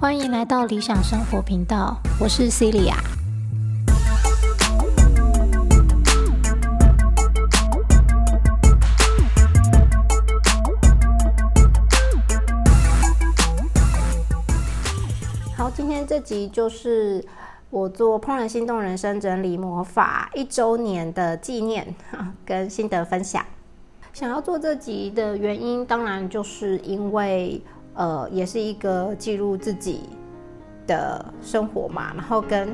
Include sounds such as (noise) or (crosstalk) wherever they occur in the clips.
欢迎来到理想生活频道，我是 Celia。好，今天这集就是我做怦然心动人生整理魔法一周年的纪念跟心得分享。想要做这集的原因，当然就是因为。呃，也是一个记录自己的生活嘛，然后跟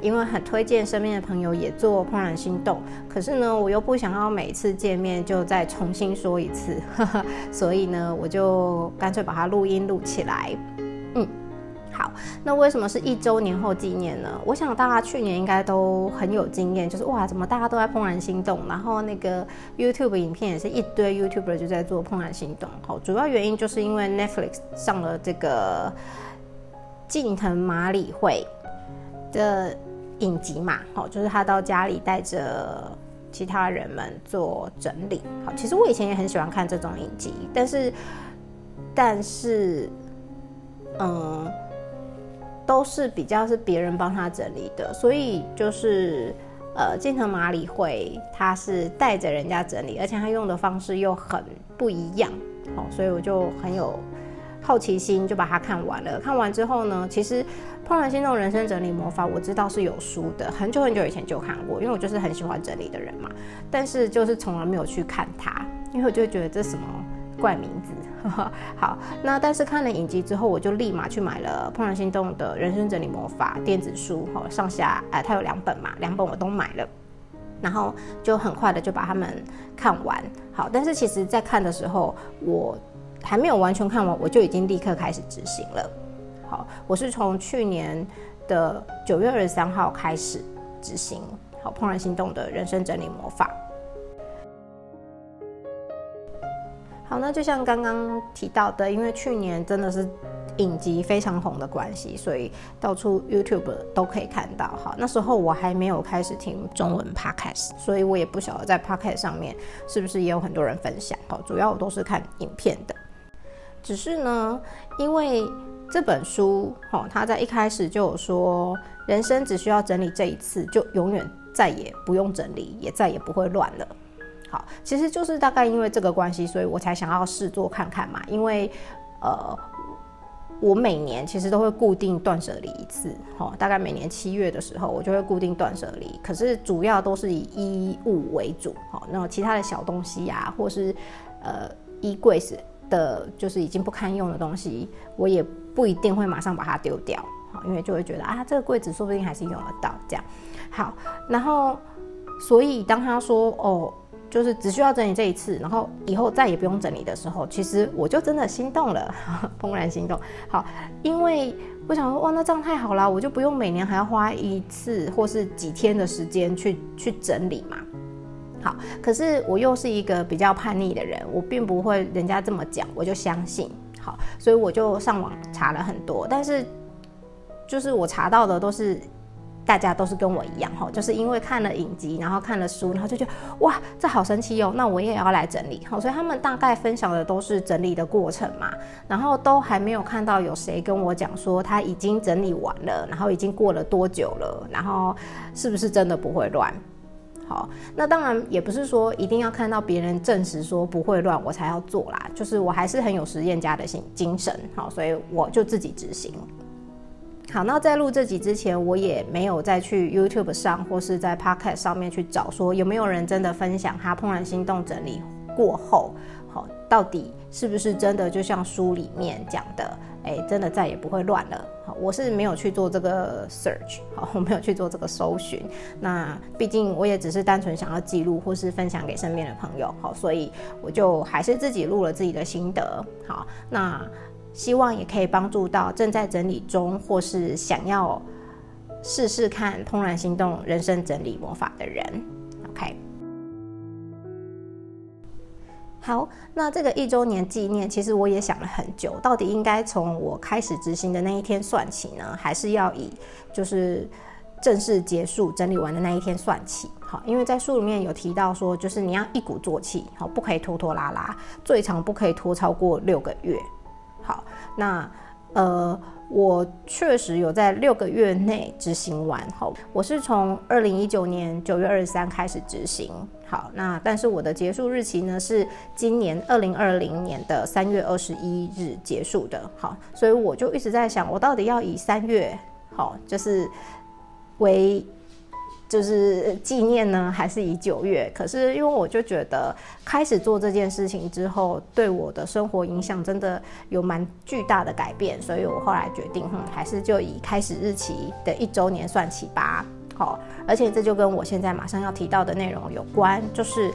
因为很推荐身边的朋友也做怦然心动，可是呢，我又不想要每次见面就再重新说一次，所以呢，我就干脆把它录音录起来，嗯。好，那为什么是一周年后纪念呢？我想大家去年应该都很有经验，就是哇，怎么大家都在怦然心动，然后那个 YouTube 影片也是一堆 YouTuber 就在做怦然心动。好，主要原因就是因为 Netflix 上了这个近藤麻里惠的影集嘛，好，就是他到家里带着其他人们做整理。好，其实我以前也很喜欢看这种影集，但是，但是，嗯。都是比较是别人帮他整理的，所以就是呃，金藤麻里会他是带着人家整理，而且他用的方式又很不一样，好，所以我就很有好奇心，就把它看完了。看完之后呢，其实《怦然心动人生整理魔法》我知道是有书的，很久很久以前就看过，因为我就是很喜欢整理的人嘛，但是就是从来没有去看它，因为我就觉得这什么。怪名字，(laughs) 好，那但是看了影集之后，我就立马去买了《怦然心动的人生整理魔法》电子书，哈，上下哎，它有两本嘛，两本我都买了，然后就很快的就把它们看完，好，但是其实在看的时候，我还没有完全看完，我就已经立刻开始执行了，好，我是从去年的九月二十三号开始执行，好，《怦然心动的人生整理魔法》。好，那就像刚刚提到的，因为去年真的是影集非常红的关系，所以到处 YouTube 都可以看到。哈，那时候我还没有开始听中文 Podcast，所以我也不晓得在 Podcast 上面是不是也有很多人分享。哈，主要我都是看影片的。只是呢，因为这本书，哈，他在一开始就有说，人生只需要整理这一次，就永远再也不用整理，也再也不会乱了。好，其实就是大概因为这个关系，所以我才想要试做看看嘛。因为，呃，我每年其实都会固定断舍离一次，哈，大概每年七月的时候，我就会固定断舍离。可是主要都是以衣物为主，好，那其他的小东西呀，或是呃衣柜是的，就是已经不堪用的东西，我也不一定会马上把它丢掉，好，因为就会觉得啊，这个柜子说不定还是用得到这样。好，然后所以当他说哦。就是只需要整理这一次，然后以后再也不用整理的时候，其实我就真的心动了，(laughs) 怦然心动。好，因为我想说，哇，那这样太好了，我就不用每年还要花一次或是几天的时间去去整理嘛。好，可是我又是一个比较叛逆的人，我并不会人家这么讲我就相信。好，所以我就上网查了很多，但是就是我查到的都是。大家都是跟我一样哈，就是因为看了影集，然后看了书，然后就觉得哇，这好神奇哦，那我也要来整理好，所以他们大概分享的都是整理的过程嘛，然后都还没有看到有谁跟我讲说他已经整理完了，然后已经过了多久了，然后是不是真的不会乱？好，那当然也不是说一定要看到别人证实说不会乱我才要做啦，就是我还是很有实验家的心精神，好，所以我就自己执行。好，那在录这集之前，我也没有再去 YouTube 上或是在 Podcast 上面去找，说有没有人真的分享他怦然心动整理过后，好，到底是不是真的就像书里面讲的，哎，真的再也不会乱了。好，我是没有去做这个 search，好，我没有去做这个搜寻。那毕竟我也只是单纯想要记录或是分享给身边的朋友，好，所以我就还是自己录了自己的心得。好，那。希望也可以帮助到正在整理中或是想要试试看怦然心动人生整理魔法的人。OK，好，那这个一周年纪念，其实我也想了很久，到底应该从我开始执行的那一天算起呢，还是要以就是正式结束整理完的那一天算起。好，因为在书里面有提到说，就是你要一鼓作气，好，不可以拖拖拉拉，最长不可以拖超过六个月。好，那呃。我确实有在六个月内执行完，好，我是从二零一九年九月二十三开始执行，好，那但是我的结束日期呢是今年二零二零年的三月二十一日结束的，好，所以我就一直在想，我到底要以三月，好，就是为。就是纪念呢，还是以九月？可是因为我就觉得开始做这件事情之后，对我的生活影响真的有蛮巨大的改变，所以我后来决定，哼，还是就以开始日期的一周年算起吧。好，而且这就跟我现在马上要提到的内容有关，就是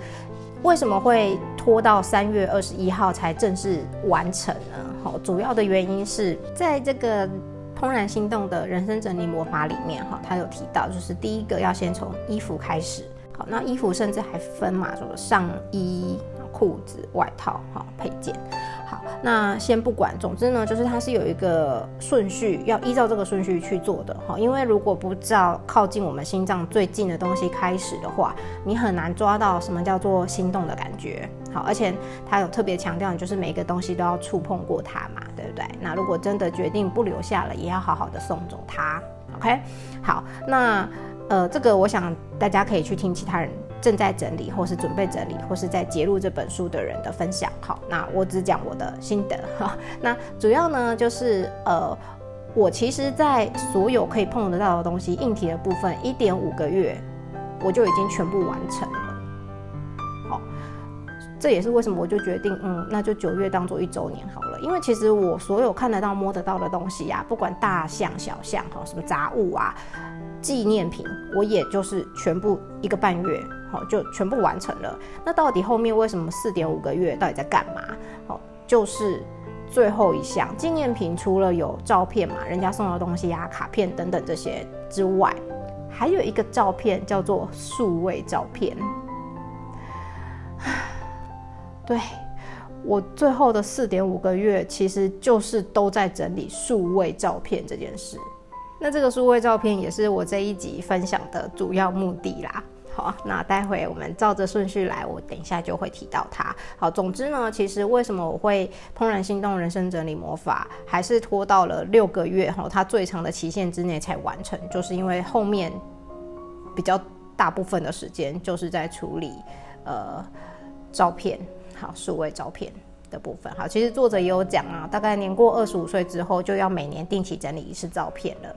为什么会拖到三月二十一号才正式完成呢？好，主要的原因是在这个。怦然心动的人生整理魔法里面，哈，他有提到，就是第一个要先从衣服开始。好，那衣服甚至还分嘛，什么上衣、裤子、外套，哈，配件。好，那先不管，总之呢，就是它是有一个顺序，要依照这个顺序去做的，哈。因为如果不照靠近我们心脏最近的东西开始的话，你很难抓到什么叫做心动的感觉。好，而且他有特别强调，就是每一个东西都要触碰过它嘛，对不对？那如果真的决定不留下了，也要好好的送走它。OK，好，那呃，这个我想大家可以去听其他人。正在整理，或是准备整理，或是在揭录这本书的人的分享。好，那我只讲我的心得哈。那主要呢，就是呃，我其实，在所有可以碰得到的东西，硬体的部分，一点五个月，我就已经全部完成了。这也是为什么我就决定，嗯，那就九月当做一周年好了。因为其实我所有看得到、摸得到的东西呀，不管大项小项，哈，什么杂物啊。纪念品，我也就是全部一个半月，好就全部完成了。那到底后面为什么四点五个月到底在干嘛？好，就是最后一项纪念品，除了有照片嘛，人家送的东西呀、卡片等等这些之外，还有一个照片叫做数位照片。对我最后的四点五个月，其实就是都在整理数位照片这件事。那这个数位照片也是我这一集分享的主要目的啦。好，那待会我们照着顺序来，我等一下就会提到它。好，总之呢，其实为什么我会怦然心动人生整理魔法，还是拖到了六个月哈，它最长的期限之内才完成，就是因为后面比较大部分的时间就是在处理呃照片，好，数位照片。的部分好，其实作者也有讲啊，大概年过二十五岁之后，就要每年定期整理一次照片了。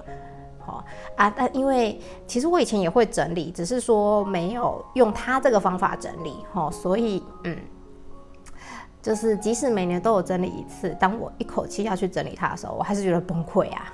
好啊，但因为其实我以前也会整理，只是说没有用他这个方法整理，好，所以嗯，就是即使每年都有整理一次，当我一口气要去整理它的时候，我还是觉得崩溃啊。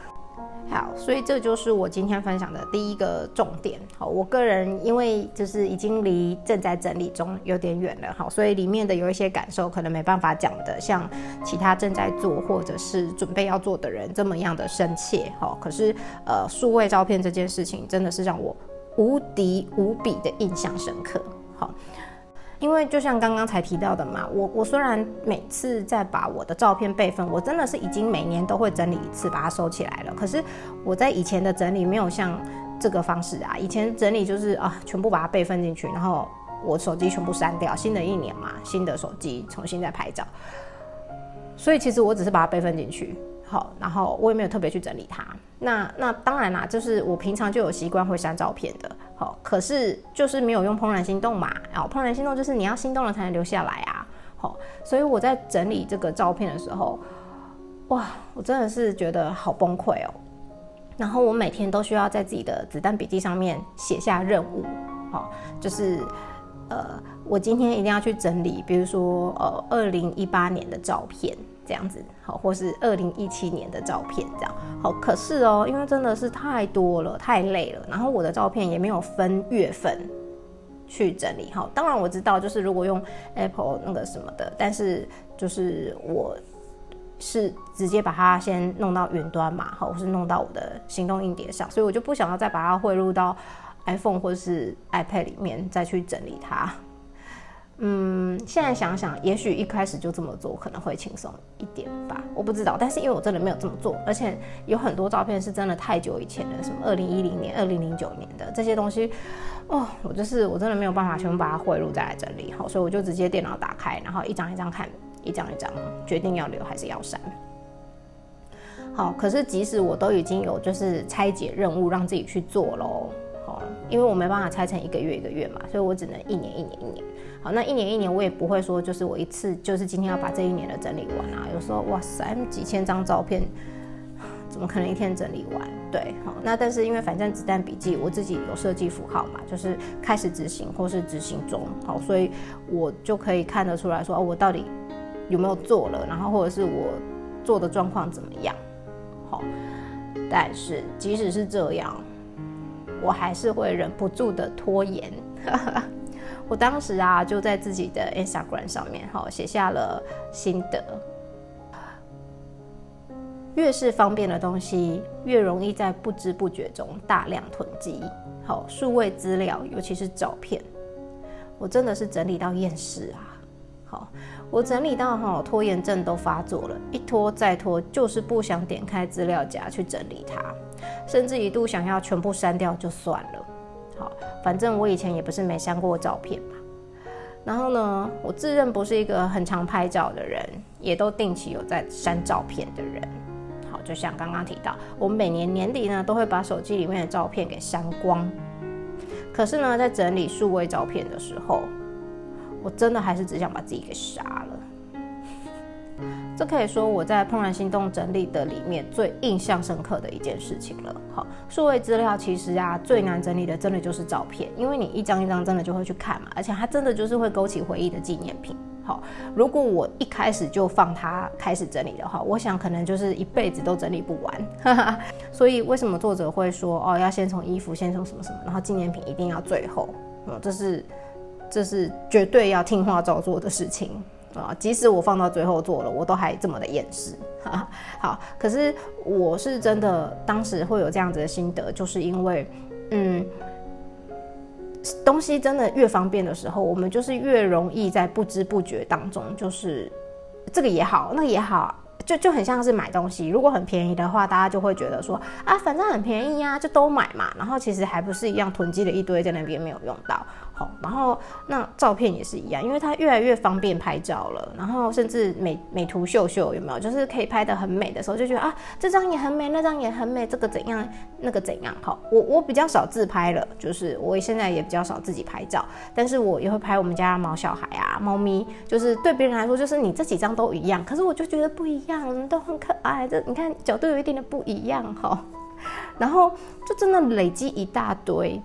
好，所以这就是我今天分享的第一个重点。好，我个人因为就是已经离正在整理中有点远了，好，所以里面的有一些感受可能没办法讲的，像其他正在做或者是准备要做的人这么样的深切。好，可是呃，数位照片这件事情真的是让我无敌无比的印象深刻。好。因为就像刚刚才提到的嘛，我我虽然每次在把我的照片备份，我真的是已经每年都会整理一次，把它收起来了。可是我在以前的整理没有像这个方式啊，以前整理就是啊，全部把它备份进去，然后我手机全部删掉，新的一年嘛，新的手机重新再拍照。所以其实我只是把它备份进去。好，然后我也没有特别去整理它。那那当然啦，就是我平常就有习惯会删照片的。好，可是就是没有用怦然心动嘛。然后怦然心动就是你要心动了才能留下来啊。好，所以我在整理这个照片的时候，哇，我真的是觉得好崩溃哦。然后我每天都需要在自己的子弹笔记上面写下任务。好，就是呃，我今天一定要去整理，比如说呃，二零一八年的照片。这样子好，或是二零一七年的照片这样好，可是哦，因为真的是太多了，太累了，然后我的照片也没有分月份去整理好。当然我知道，就是如果用 Apple 那个什么的，但是就是我是直接把它先弄到云端嘛，好，或是弄到我的行动硬碟上，所以我就不想要再把它汇入到 iPhone 或是 iPad 里面再去整理它。嗯，现在想想，也许一开始就这么做可能会轻松一点吧，我不知道。但是因为我真的没有这么做，而且有很多照片是真的太久以前的，什么二零一零年、二零零九年的这些东西，哦，我就是我真的没有办法全部把它汇入再来整理好，所以我就直接电脑打开，然后一张一张看，一张一张决定要留还是要删。好，可是即使我都已经有就是拆解任务让自己去做喽，好，因为我没办法拆成一个月一个月嘛，所以我只能一年一年一年。好，那一年一年我也不会说，就是我一次就是今天要把这一年的整理完啊。有时候哇塞，几千张照片，怎么可能一天整理完？对，好，那但是因为反正子弹笔记我自己有设计符号嘛，就是开始执行或是执行中，好，所以我就可以看得出来说，哦，我到底有没有做了，然后或者是我做的状况怎么样？好，但是即使是这样，我还是会忍不住的拖延。(laughs) 我当时啊，就在自己的 Instagram 上面，哈，写下了心得。越是方便的东西，越容易在不知不觉中大量囤积。好，数位资料，尤其是照片，我真的是整理到厌世啊。好，我整理到哈，拖延症都发作了，一拖再拖，就是不想点开资料夹去整理它，甚至一度想要全部删掉就算了。好，反正我以前也不是没删过照片嘛。然后呢，我自认不是一个很常拍照的人，也都定期有在删照片的人。好，就像刚刚提到，我每年年底呢都会把手机里面的照片给删光。可是呢，在整理数位照片的时候，我真的还是只想把自己给杀了。这可以说我在怦然心动整理的里面最印象深刻的一件事情了。好，数位资料其实啊最难整理的真的就是照片，因为你一张一张真的就会去看嘛，而且它真的就是会勾起回忆的纪念品。好，如果我一开始就放它开始整理的话，我想可能就是一辈子都整理不完。(laughs) 所以为什么作者会说哦要先从衣服，先从什么什么，然后纪念品一定要最后？嗯，这是这是绝对要听话照做的事情。啊，即使我放到最后做了，我都还这么的厌世。好，可是我是真的当时会有这样子的心得，就是因为，嗯，东西真的越方便的时候，我们就是越容易在不知不觉当中，就是这个也好，那个也好。就就很像是买东西，如果很便宜的话，大家就会觉得说啊，反正很便宜呀，就都买嘛。然后其实还不是一样囤积了一堆在那边没有用到。然后那照片也是一样，因为它越来越方便拍照了，然后甚至美美图秀秀有没有？就是可以拍的很美的时候，就觉得啊，这张也很美，那张也很美，这个怎样，那个怎样？好，我我比较少自拍了，就是我现在也比较少自己拍照，但是我也会拍我们家毛小孩啊、猫咪，就是对别人来说，就是你这几张都一样，可是我就觉得不一样。都很可爱，这你看角度有一点的不一样哈，(laughs) 然后就真的累积一大堆，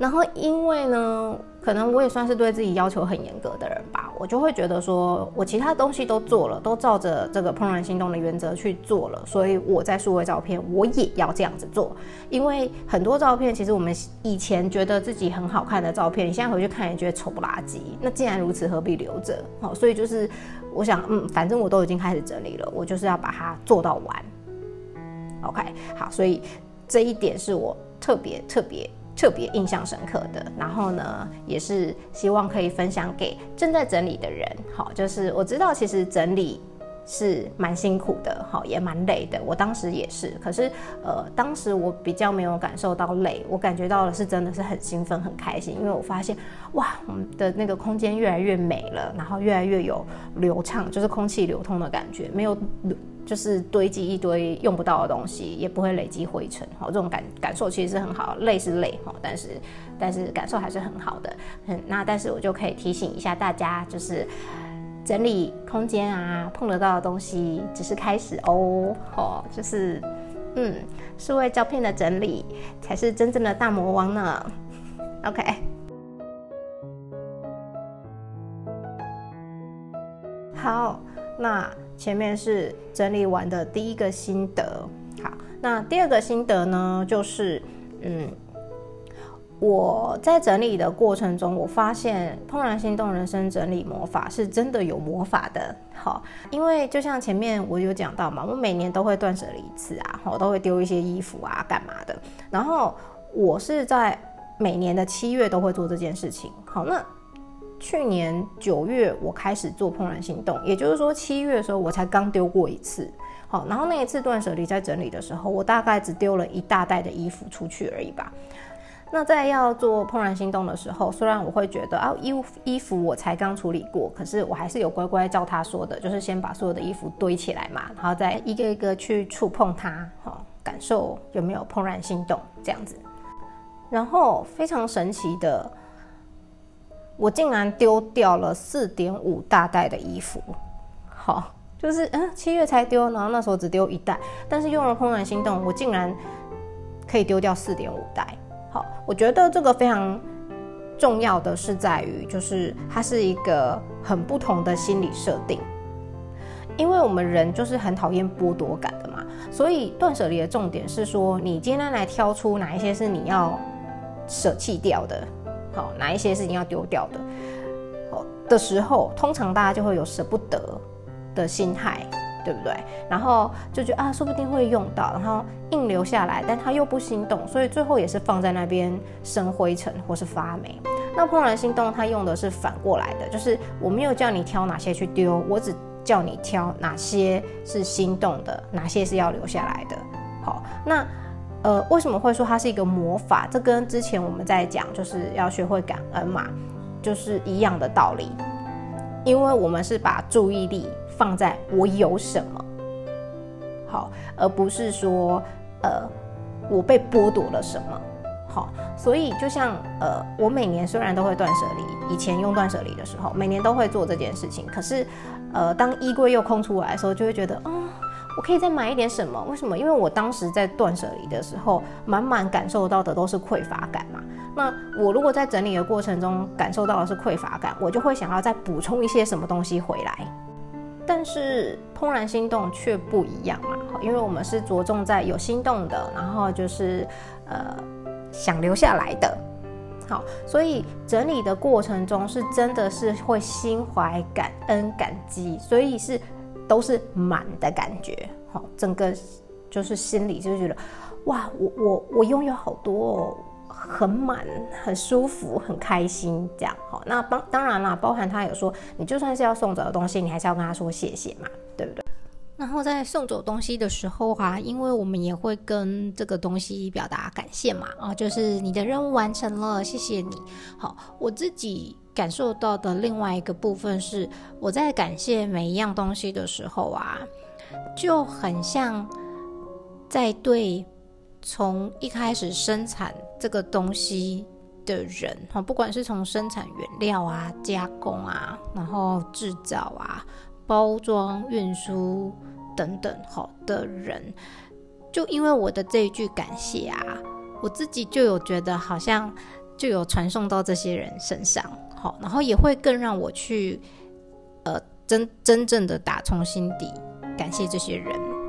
然后因为呢，可能我也算是对自己要求很严格的人吧，我就会觉得说我其他东西都做了，都照着这个怦然心动的原则去做了，所以我在数位照片我也要这样子做，因为很多照片其实我们以前觉得自己很好看的照片，你现在回去看也觉得丑不拉几，那既然如此，何必留着？好，所以就是。我想，嗯，反正我都已经开始整理了，我就是要把它做到完。OK，好，所以这一点是我特别特别特别印象深刻的。然后呢，也是希望可以分享给正在整理的人。好，就是我知道其实整理。是蛮辛苦的，好，也蛮累的。我当时也是，可是，呃，当时我比较没有感受到累，我感觉到的是真的是很兴奋、很开心，因为我发现，哇，我们的那个空间越来越美了，然后越来越有流畅，就是空气流通的感觉，没有就是堆积一堆用不到的东西，也不会累积灰尘，好，这种感感受其实是很好，累是累哈，但是但是感受还是很好的。嗯，那但是我就可以提醒一下大家，就是。整理空间啊，碰得到的东西只是开始哦，哦，就是，嗯，数位照片的整理才是真正的大魔王呢。OK，好，那前面是整理完的第一个心得，好，那第二个心得呢，就是，嗯。我在整理的过程中，我发现《怦然心动人生整理魔法》是真的有魔法的。好，因为就像前面我有讲到嘛，我每年都会断舍离一次啊，我都会丢一些衣服啊，干嘛的。然后我是在每年的七月都会做这件事情。好，那去年九月我开始做怦然心动，也就是说七月的时候我才刚丢过一次。好，然后那一次断舍离在整理的时候，我大概只丢了一大袋的衣服出去而已吧。那在要做怦然心动的时候，虽然我会觉得啊，衣衣服我才刚处理过，可是我还是有乖乖照他说的，就是先把所有的衣服堆起来嘛，然后再一个一个去触碰它，好，感受有没有怦然心动这样子。然后非常神奇的，我竟然丢掉了四点五大袋的衣服，好。就是嗯，七月才丢，然后那时候只丢一袋，但是用了怦然心动，我竟然可以丢掉四点五袋。好，我觉得这个非常重要的是在于，就是它是一个很不同的心理设定，因为我们人就是很讨厌剥夺感的嘛，所以断舍离的重点是说，你今天来挑出哪一些是你要舍弃掉的，好，哪一些是你要丢掉的，好的时候，通常大家就会有舍不得。的心态，对不对？然后就觉得啊，说不定会用到，然后硬留下来，但他又不心动，所以最后也是放在那边生灰尘或是发霉。那怦然心动，他用的是反过来的，就是我没有叫你挑哪些去丢，我只叫你挑哪些是心动的，哪些是要留下来的。好，那呃，为什么会说它是一个魔法？这跟之前我们在讲就是要学会感恩嘛，就是一样的道理，因为我们是把注意力。放在我有什么好，而不是说呃我被剥夺了什么好。所以就像呃我每年虽然都会断舍离，以前用断舍离的时候，每年都会做这件事情。可是呃当衣柜又空出来的时候，就会觉得啊我可以再买一点什么？为什么？因为我当时在断舍离的时候，满满感受到的都是匮乏感嘛。那我如果在整理的过程中感受到的是匮乏感，我就会想要再补充一些什么东西回来。但是怦然心动却不一样嘛，因为我们是着重在有心动的，然后就是呃想留下来的，好，所以整理的过程中是真的是会心怀感恩感激，所以是都是满的感觉，好，整个就是心里就觉得哇，我我我拥有好多哦。很满，很舒服，很开心，这样好。那当当然啦，包含他有说，你就算是要送走的东西，你还是要跟他说谢谢嘛，然后在送走东西的时候啊，因为我们也会跟这个东西表达感谢嘛，啊，就是你的任务完成了，谢谢你。好，我自己感受到的另外一个部分是，我在感谢每一样东西的时候啊，就很像在对。从一开始生产这个东西的人，哈，不管是从生产原料啊、加工啊，然后制造啊、包装、运输等等，好的人，就因为我的这一句感谢啊，我自己就有觉得好像就有传送到这些人身上，好，然后也会更让我去，呃，真真正的打从心底感谢这些人。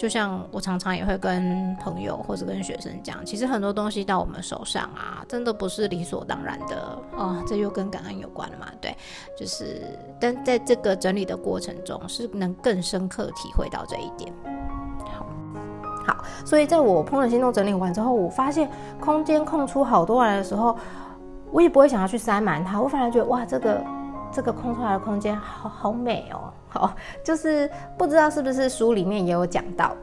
就像我常常也会跟朋友或者跟学生讲，其实很多东西到我们手上啊，真的不是理所当然的哦。这又跟感恩有关了嘛？对，就是，但在这个整理的过程中，是能更深刻体会到这一点。好，好，所以在我怦然心动整理完之后，我发现空间空出好多来的时候，我也不会想要去塞满它，我反而觉得哇，这个这个空出来的空间好好美哦。好，就是不知道是不是书里面也有讲到，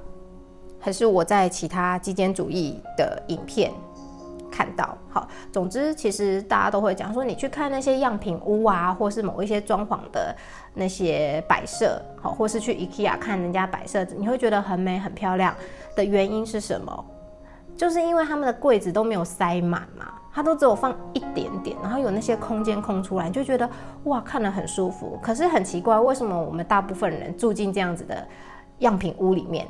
还是我在其他极简主义的影片看到。好，总之其实大家都会讲说，你去看那些样品屋啊，或是某一些装潢的那些摆设，好，或是去 IKEA 看人家摆设，你会觉得很美很漂亮的原因是什么？就是因为他们的柜子都没有塞满嘛。它都只有放一点点，然后有那些空间空出来，就觉得哇，看了很舒服。可是很奇怪，为什么我们大部分人住进这样子的样品屋里面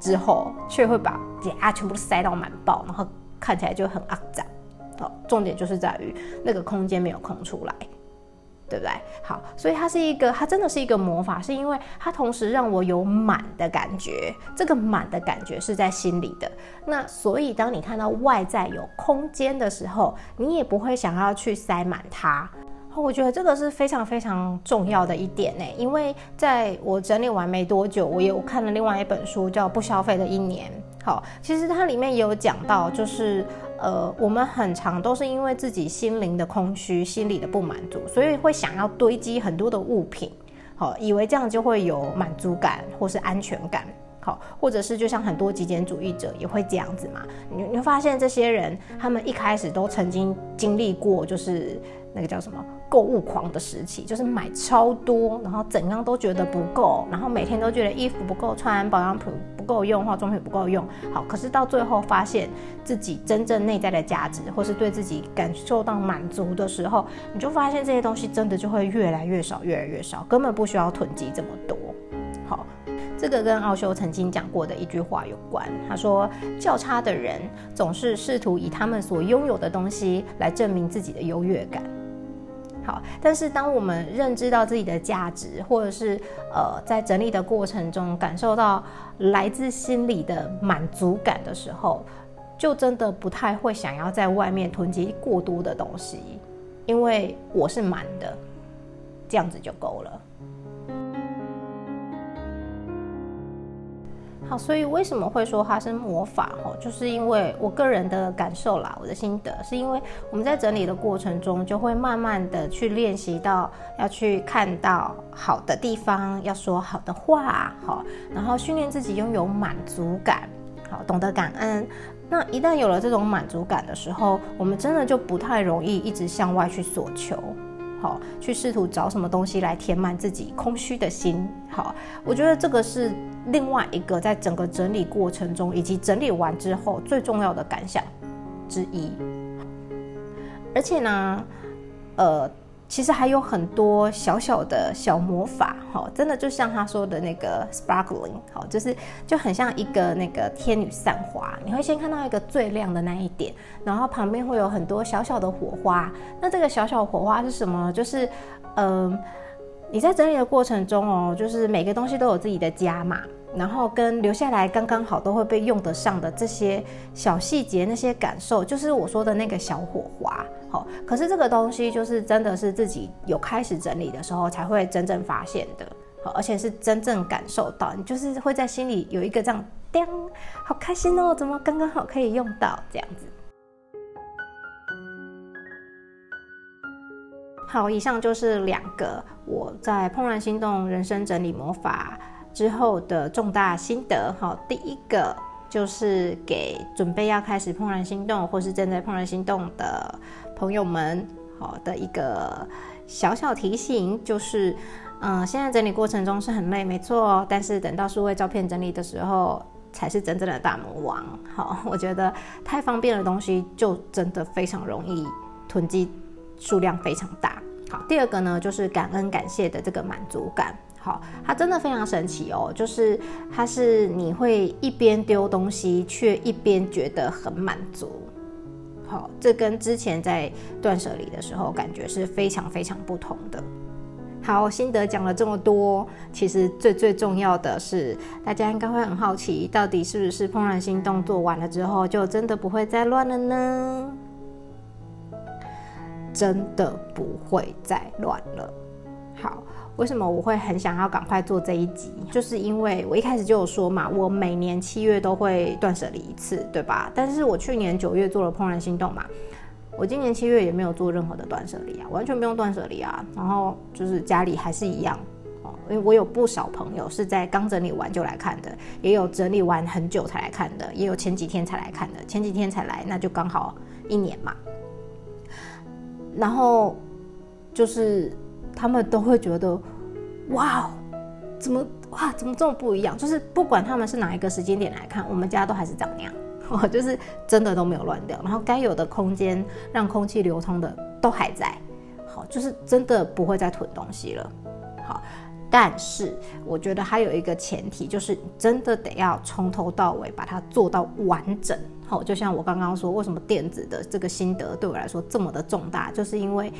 之后，却会把家全部都塞到满爆，然后看起来就很肮脏。好，重点就是在于那个空间没有空出来。对不对？好，所以它是一个，它真的是一个魔法，是因为它同时让我有满的感觉，这个满的感觉是在心里的。那所以当你看到外在有空间的时候，你也不会想要去塞满它。我觉得这个是非常非常重要的一点呢，因为在我整理完没多久，我有看了另外一本书叫《不消费的一年》。好，其实它里面也有讲到，就是呃，我们很常都是因为自己心灵的空虚、心理的不满足，所以会想要堆积很多的物品，好，以为这样就会有满足感或是安全感。好，或者是就像很多极简主义者也会这样子嘛？你你会发现这些人，他们一开始都曾经经历过，就是那个叫什么购物狂的时期，就是买超多，然后怎样都觉得不够，然后每天都觉得衣服不够穿，保养品不够用，化妆品不够用。好，可是到最后发现自己真正内在的价值，或是对自己感受到满足的时候，你就发现这些东西真的就会越来越少，越来越少，根本不需要囤积这么多。好。这个跟奥修曾经讲过的一句话有关。他说：“较差的人总是试图以他们所拥有的东西来证明自己的优越感。”好，但是当我们认知到自己的价值，或者是呃在整理的过程中感受到来自心里的满足感的时候，就真的不太会想要在外面囤积过多的东西，因为我是满的，这样子就够了。所以为什么会说它是魔法？哈，就是因为我个人的感受啦，我的心得是因为我们在整理的过程中，就会慢慢的去练习到要去看到好的地方，要说好的话，好，然后训练自己拥有满足感，好，懂得感恩。那一旦有了这种满足感的时候，我们真的就不太容易一直向外去索求。好，去试图找什么东西来填满自己空虚的心。好，我觉得这个是另外一个在整个整理过程中，以及整理完之后最重要的感想之一。而且呢，呃。其实还有很多小小的小魔法，哈，真的就像他说的那个 sparkling，好，就是就很像一个那个天女散花，你会先看到一个最亮的那一点，然后旁边会有很多小小的火花。那这个小小火花是什么？就是，嗯，你在整理的过程中哦，就是每个东西都有自己的家嘛。然后跟留下来刚刚好都会被用得上的这些小细节，那些感受，就是我说的那个小火花。好，可是这个东西就是真的是自己有开始整理的时候才会真正发现的，好，而且是真正感受到，你就是会在心里有一个这样，叮，好开心哦，怎么刚刚好可以用到这样子。好，以上就是两个我在怦然心动人生整理魔法。之后的重大心得，哈，第一个就是给准备要开始怦然心动，或是正在怦然心动的朋友们，好的一个小小提醒，就是，嗯，现在整理过程中是很累，没错，但是等到数位照片整理的时候，才是真正的大魔王。好，(laughs) 我觉得太方便的东西，就真的非常容易囤积，数量非常大。好，第二个呢，就是感恩感谢的这个满足感。好，它真的非常神奇哦，就是它是你会一边丢东西，却一边觉得很满足。好，这跟之前在断舍离的时候感觉是非常非常不同的。好，心得讲了这么多，其实最最重要的是，大家应该会很好奇，到底是不是怦然心动做完了之后，就真的不会再乱了呢？真的不会再乱了。好。为什么我会很想要赶快做这一集？就是因为我一开始就有说嘛，我每年七月都会断舍离一次，对吧？但是我去年九月做了怦然心动嘛，我今年七月也没有做任何的断舍离啊，完全不用断舍离啊。然后就是家里还是一样哦，因为我有不少朋友是在刚整理完就来看的，也有整理完很久才来看的，也有前几天才来看的，前几天才来那就刚好一年嘛。然后就是。他们都会觉得，哇，怎么哇，怎么这么不一样？就是不管他们是哪一个时间点来看，我们家都还是长那样，(laughs) 哦，就是真的都没有乱掉。然后该有的空间让空气流通的都还在，好，就是真的不会再囤东西了。好，但是我觉得还有一个前提，就是真的得要从头到尾把它做到完整。好，就像我刚刚说，为什么电子的这个心得对我来说这么的重大，就是因为。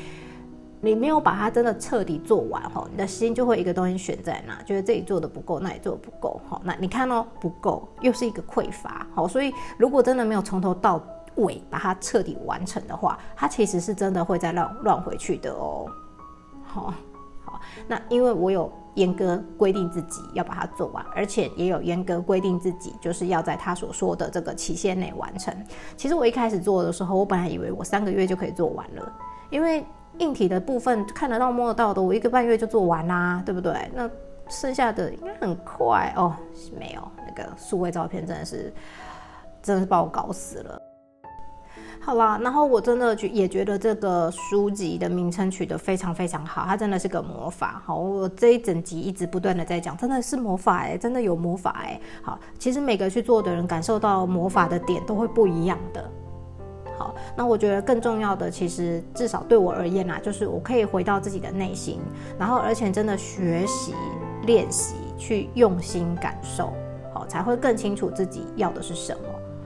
你没有把它真的彻底做完哈，你的心就会一个东西悬在那，觉得这里做的不够，那里做的不够哈。那你看哦，不够，又是一个匮乏好，所以如果真的没有从头到尾把它彻底完成的话，它其实是真的会再乱乱回去的哦。好，好，那因为我有严格规定自己要把它做完，而且也有严格规定自己就是要在他所说的这个期限内完成。其实我一开始做的时候，我本来以为我三个月就可以做完了，因为硬体的部分看得到摸得到的，我一个半月就做完啦，对不对？那剩下的应该很快哦。没有那个数位照片，真的是真的是把我搞死了。好啦，然后我真的觉也觉得这个书籍的名称取得非常非常好，它真的是个魔法。好，我这一整集一直不断的在讲，真的是魔法哎，真的有魔法哎。好，其实每个去做的人感受到魔法的点都会不一样的。好，那我觉得更重要的，其实至少对我而言啊，就是我可以回到自己的内心，然后而且真的学习练习，去用心感受，好，才会更清楚自己要的是什么。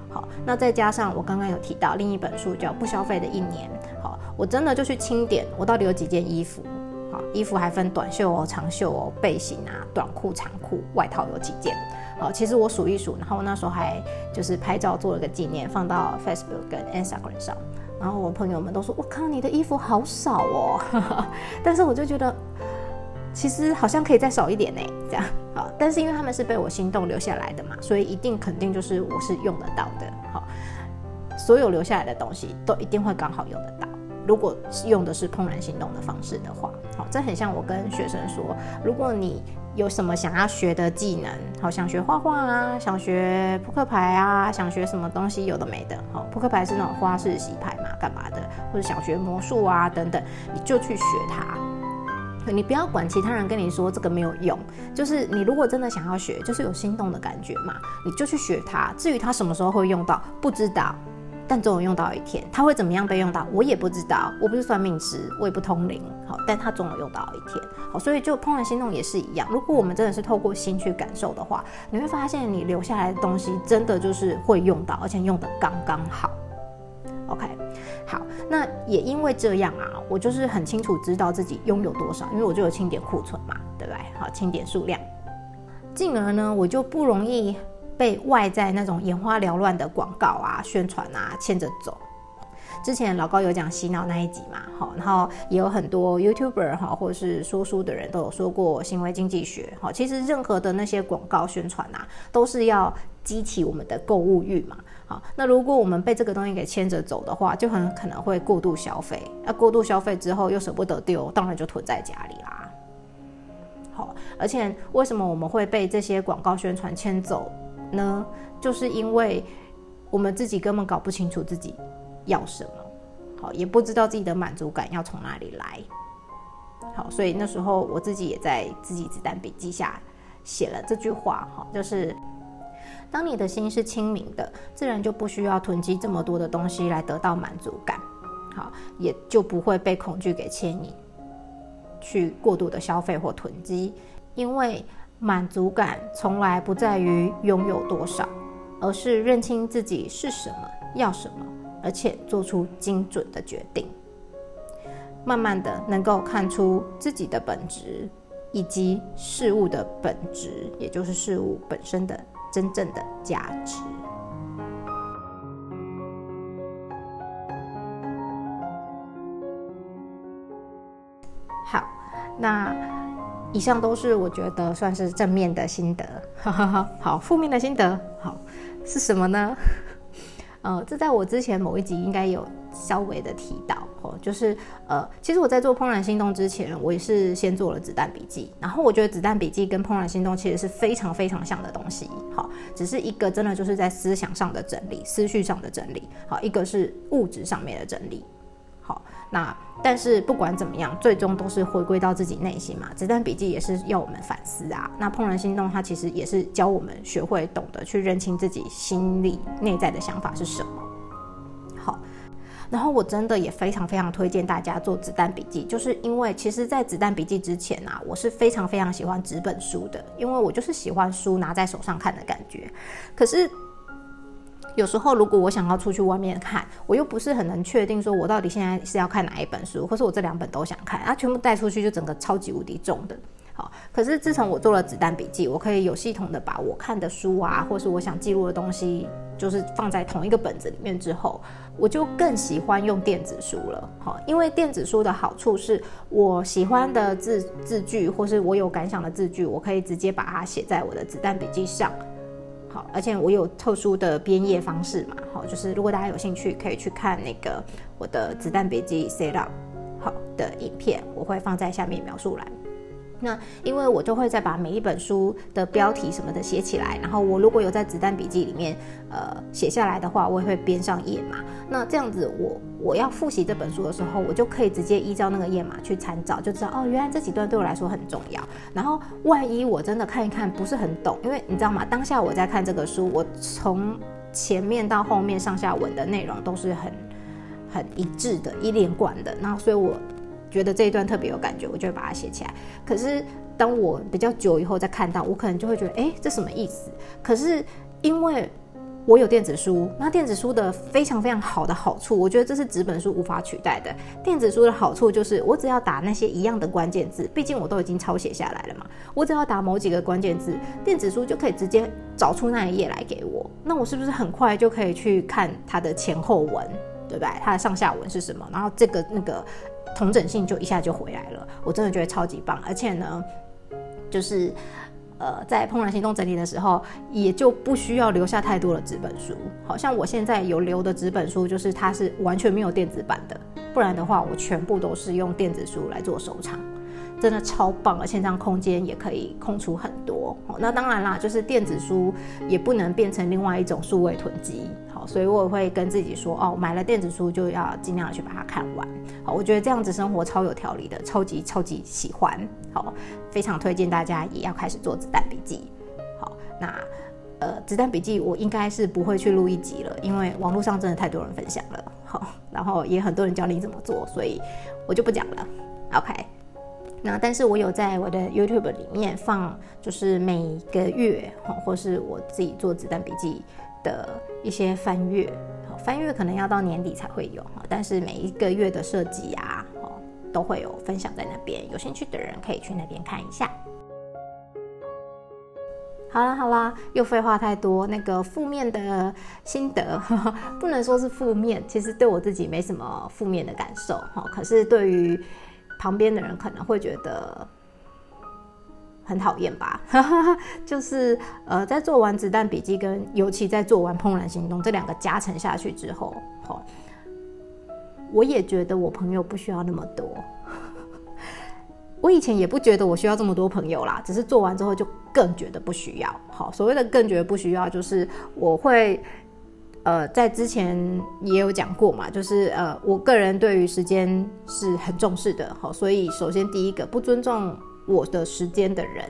好，那再加上我刚刚有提到另一本书叫《不消费的一年》。好，我真的就去清点我到底有几件衣服。好，衣服还分短袖哦、长袖哦、背心啊、短裤、长裤、外套有几件。好，其实我数一数，然后那时候还就是拍照做了个纪念，放到 Facebook 跟 Instagram 上。然后我朋友们都说：“我靠，你的衣服好少哦。(laughs) ”但是我就觉得。其实好像可以再少一点呢，这样好，但是因为他们是被我心动留下来的嘛，所以一定肯定就是我是用得到的，好，所有留下来的东西都一定会刚好用得到。如果用的是怦然心动的方式的话，好，这很像我跟学生说，如果你有什么想要学的技能，好，想学画画啊，想学扑克牌啊，想学什么东西有的没的，好，扑克牌是那种花式洗牌嘛，干嘛的，或者想学魔术啊等等，你就去学它。你不要管其他人跟你说这个没有用，就是你如果真的想要学，就是有心动的感觉嘛，你就去学它。至于它什么时候会用到，不知道，但总有用到一天。它会怎么样被用到，我也不知道。我不是算命师，我也不通灵，好，但它总有用到一天。好，所以就怦然心动也是一样。如果我们真的是透过心去感受的话，你会发现你留下来的东西真的就是会用到，而且用的刚刚好。OK，好，那也因为这样啊，我就是很清楚知道自己拥有多少，因为我就有清点库存嘛，对不对？好，清点数量，进而呢，我就不容易被外在那种眼花缭乱的广告啊、宣传啊牵着走。之前老高有讲洗脑那一集嘛，好，然后也有很多 YouTuber 哈，或者是说书的人都有说过行为经济学，好，其实任何的那些广告宣传啊，都是要激起我们的购物欲嘛。好，那如果我们被这个东西给牵着走的话，就很可能会过度消费。那过度消费之后又舍不得丢，当然就囤在家里啦。好，而且为什么我们会被这些广告宣传牵走呢？就是因为我们自己根本搞不清楚自己要什么，好，也不知道自己的满足感要从哪里来。好，所以那时候我自己也在自己子弹笔记下写了这句话，哈，就是。当你的心是清明的，自然就不需要囤积这么多的东西来得到满足感，好，也就不会被恐惧给牵引，去过度的消费或囤积。因为满足感从来不在于拥有多少，而是认清自己是什么，要什么，而且做出精准的决定。慢慢的，能够看出自己的本质，以及事物的本质，也就是事物本身的。真正的价值。好，那以上都是我觉得算是正面的心得。好，负面的心得，好是什么呢？(laughs) 呃，这在我之前某一集应该有稍微的提到哦，就是呃，其实我在做怦然心动之前，我也是先做了子弹笔记，然后我觉得子弹笔记跟怦然心动其实是非常非常像的东西，好，只是一个真的就是在思想上的整理，思绪上的整理，好，一个是物质上面的整理。那但是不管怎么样，最终都是回归到自己内心嘛。子弹笔记也是要我们反思啊。那怦然心动，它其实也是教我们学会懂得去认清自己心里内在的想法是什么。好，然后我真的也非常非常推荐大家做子弹笔记，就是因为其实，在子弹笔记之前啊，我是非常非常喜欢纸本书的，因为我就是喜欢书拿在手上看的感觉。可是。有时候，如果我想要出去外面看，我又不是很能确定说，我到底现在是要看哪一本书，或是我这两本都想看，啊，全部带出去就整个超级无敌重的。好，可是自从我做了子弹笔记，我可以有系统的把我看的书啊，或是我想记录的东西就是放在同一个本子里面之后，我就更喜欢用电子书了。好，因为电子书的好处是我喜欢的字字句，或是我有感想的字句，我可以直接把它写在我的子弹笔记上。而且我有特殊的编页方式嘛。好，就是如果大家有兴趣，可以去看那个我的子弹笔记 set up 好的影片，我会放在下面描述栏。那因为我就会再把每一本书的标题什么的写起来，然后我如果有在子弹笔记里面呃写下来的话，我也会编上页码。那这样子，我我要复习这本书的时候，我就可以直接依照那个页码去参照，就知道哦，原来这几段对我来说很重要。然后万一我真的看一看不是很懂，因为你知道吗？当下我在看这个书，我从前面到后面上下文的内容都是很很一致的、一连贯的。那所以我。觉得这一段特别有感觉，我就会把它写起来。可是当我比较久以后再看到，我可能就会觉得，哎，这什么意思？可是因为我有电子书，那电子书的非常非常好的好处，我觉得这是纸本书无法取代的。电子书的好处就是，我只要打那些一样的关键字，毕竟我都已经抄写下来了嘛。我只要打某几个关键字，电子书就可以直接找出那一页来给我。那我是不是很快就可以去看它的前后文，对不对？它的上下文是什么？然后这个那个。同整性就一下就回来了，我真的觉得超级棒，而且呢，就是呃，在怦然心动整理的时候，也就不需要留下太多的纸本书。好像我现在有留的纸本书，就是它是完全没有电子版的，不然的话，我全部都是用电子书来做收藏。真的超棒，而且这样空间也可以空出很多。那当然啦，就是电子书也不能变成另外一种数位囤积。所以我也会跟自己说，哦，买了电子书就要尽量去把它看完。好，我觉得这样子生活超有条理的，超级超级喜欢。好，非常推荐大家也要开始做子弹笔记。好，那呃，子弹笔记我应该是不会去录一集了，因为网络上真的太多人分享了。好，然后也很多人教你怎么做，所以我就不讲了。OK。那但是我有在我的 YouTube 里面放，就是每个月，或是我自己做子弹笔记的一些翻阅，翻阅可能要到年底才会有，但是每一个月的设计啊，都会有分享在那边，有兴趣的人可以去那边看一下。好啦好啦，又废话太多，那个负面的心得 (laughs) 不能说是负面，其实对我自己没什么负面的感受，可是对于。旁边的人可能会觉得很讨厌吧，(laughs) 就是呃，在做完子弹笔记跟尤其在做完怦然心动这两个加成下去之后，好，我也觉得我朋友不需要那么多。(laughs) 我以前也不觉得我需要这么多朋友啦，只是做完之后就更觉得不需要。好，所谓的更觉得不需要，就是我会。呃，在之前也有讲过嘛，就是呃，我个人对于时间是很重视的，好，所以首先第一个不尊重我的时间的人，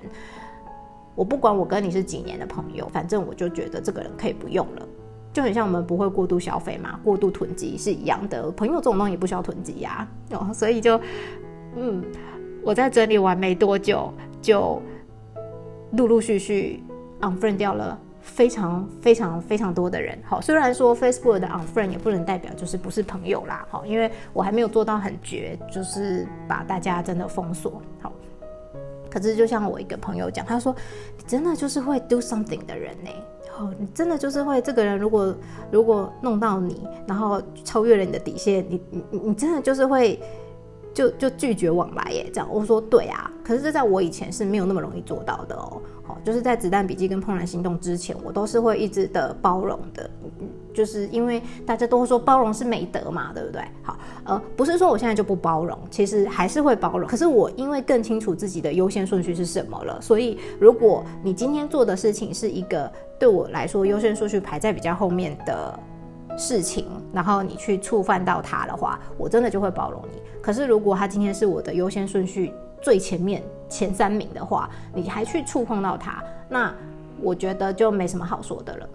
我不管我跟你是几年的朋友，反正我就觉得这个人可以不用了，就很像我们不会过度消费嘛，过度囤积是一样的，朋友这种东西不需要囤积呀，哦，所以就嗯，我在整理完没多久，就陆陆续续 unfriend 掉了。非常非常非常多的人，好，虽然说 Facebook 的 unfriend 也不能代表就是不是朋友啦，好，因为我还没有做到很绝，就是把大家真的封锁，可是就像我一个朋友讲，他说你真的就是会 do something 的人呢，哦，你真的就是会这个人如果如果弄到你，然后超越了你的底线，你你你真的就是会。就就拒绝往来耶，这样我说对啊，可是这在我以前是没有那么容易做到的哦。好，就是在子弹笔记跟怦然心动之前，我都是会一直的包容的，就是因为大家都会说包容是美德嘛，对不对？好，呃，不是说我现在就不包容，其实还是会包容。可是我因为更清楚自己的优先顺序是什么了，所以如果你今天做的事情是一个对我来说优先顺序排在比较后面的。事情，然后你去触犯到他的话，我真的就会包容你。可是如果他今天是我的优先顺序最前面前三名的话，你还去触碰到他，那我觉得就没什么好说的了。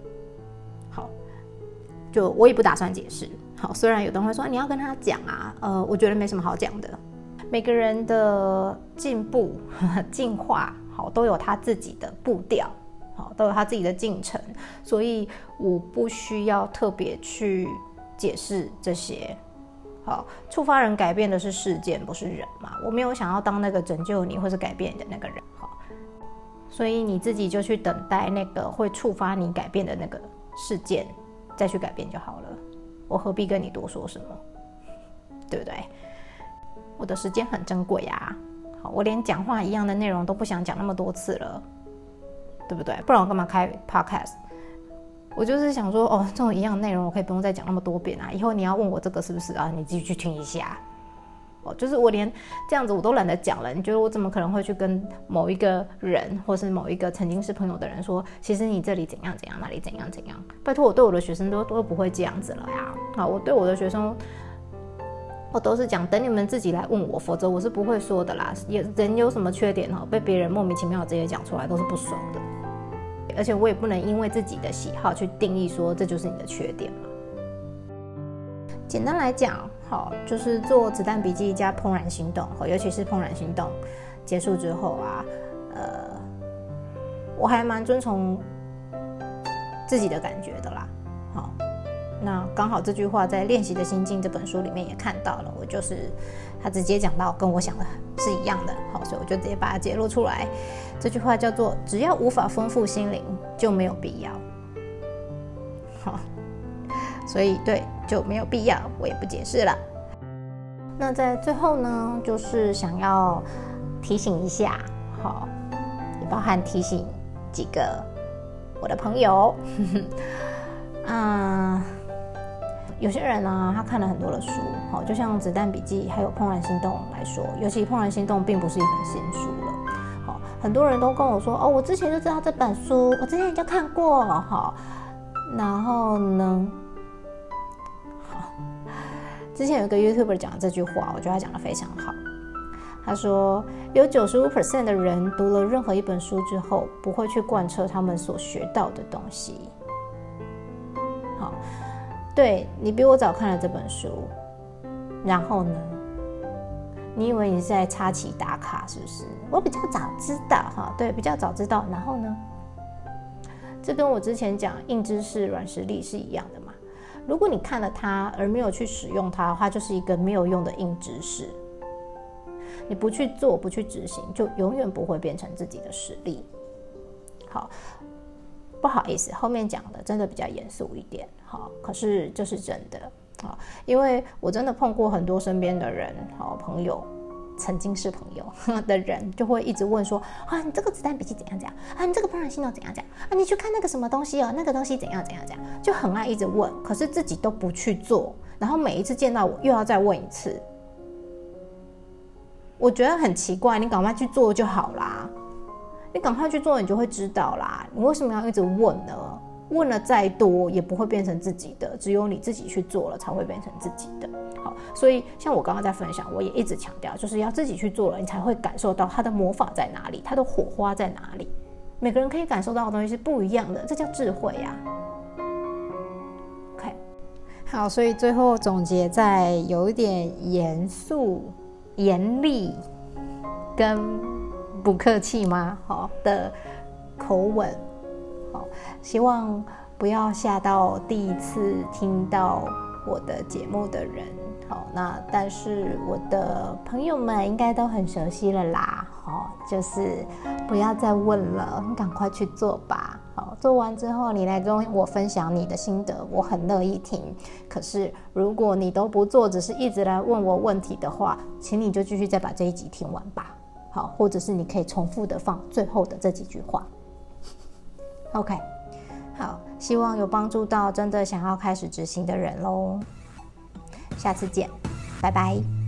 好，就我也不打算解释。好，虽然有的人会说你要跟他讲啊，呃，我觉得没什么好讲的。每个人的进步、(laughs) 进化，好，都有他自己的步调。好，都有他自己的进程，所以我不需要特别去解释这些。好，触发人改变的是事件，不是人嘛？我没有想要当那个拯救你或者改变你的那个人。好，所以你自己就去等待那个会触发你改变的那个事件再去改变就好了。我何必跟你多说什么？(laughs) 对不对？我的时间很珍贵呀。好，我连讲话一样的内容都不想讲那么多次了，对不对？不然我干嘛开 podcast？我就是想说，哦，这种一样的内容我可以不用再讲那么多遍啊。以后你要问我这个是不是啊？你自己去听一下。哦，就是我连这样子我都懒得讲了。你觉得我怎么可能会去跟某一个人，或是某一个曾经是朋友的人说，其实你这里怎样怎样，那里怎样怎样？拜托，我对我的学生都都不会这样子了呀。啊，我对我的学生，我都是讲等你们自己来问我，否则我是不会说的啦。也人有什么缺点哈，被别人莫名其妙直接讲出来，都是不爽的。而且我也不能因为自己的喜好去定义说这就是你的缺点嘛。简单来讲。好，就是做子弹笔记加怦然心动，尤其是怦然心动结束之后啊，呃，我还蛮遵从自己的感觉的啦。好，那刚好这句话在《练习的心境》这本书里面也看到了，我就是他直接讲到跟我想的是一样的，好，所以我就直接把它揭露出来。这句话叫做：只要无法丰富心灵，就没有必要。好。所以对就没有必要，我也不解释了。那在最后呢，就是想要提醒一下，好，也包含提醒几个我的朋友。(laughs) 嗯，有些人呢，他看了很多的书，好，就像《子弹笔记》还有《怦然心动》来说，尤其《怦然心动》并不是一本新书了。好，很多人都跟我说，哦，我之前就知道这本书，我之前就看过，好，然后呢？好之前有个 YouTuber 讲这句话，我觉得他讲的非常好。他说，有九十五 percent 的人读了任何一本书之后，不会去贯彻他们所学到的东西。好，对你比我早看了这本书，然后呢？你以为你是在插旗打卡是不是？我比较早知道哈，对，比较早知道。然后呢？这跟我之前讲硬知识软实力是一样的嘛。如果你看了它而没有去使用它，它就是一个没有用的硬知识。你不去做，不去执行，就永远不会变成自己的实力。好，不好意思，后面讲的真的比较严肃一点。可是这是真的。好，因为我真的碰过很多身边的人，好朋友。曾经是朋友 (laughs) 的人就会一直问说啊，你这个子弹笔记怎样怎样啊？你这个怦然心动怎样怎样啊？你去看那个什么东西哦，那个东西怎样怎样怎样，就很爱一直问，可是自己都不去做，然后每一次见到我又要再问一次，我觉得很奇怪。你赶快去做就好啦，你赶快去做，你就会知道啦。你为什么要一直问呢？问了再多也不会变成自己的，只有你自己去做了才会变成自己的。好，所以像我刚刚在分享，我也一直强调，就是要自己去做了，你才会感受到它的魔法在哪里，它的火花在哪里。每个人可以感受到的东西是不一样的，这叫智慧呀。OK，好，所以最后总结在有一点严肃、严厉跟不客气吗？好的口吻。好，希望不要吓到第一次听到我的节目的人。好，那但是我的朋友们应该都很熟悉了啦。好，就是不要再问了，你赶快去做吧。好，做完之后你来跟我分享你的心得，我很乐意听。可是如果你都不做，只是一直来问我问题的话，请你就继续再把这一集听完吧。好，或者是你可以重复的放最后的这几句话。OK，好，希望有帮助到真的想要开始执行的人喽。下次见，拜拜。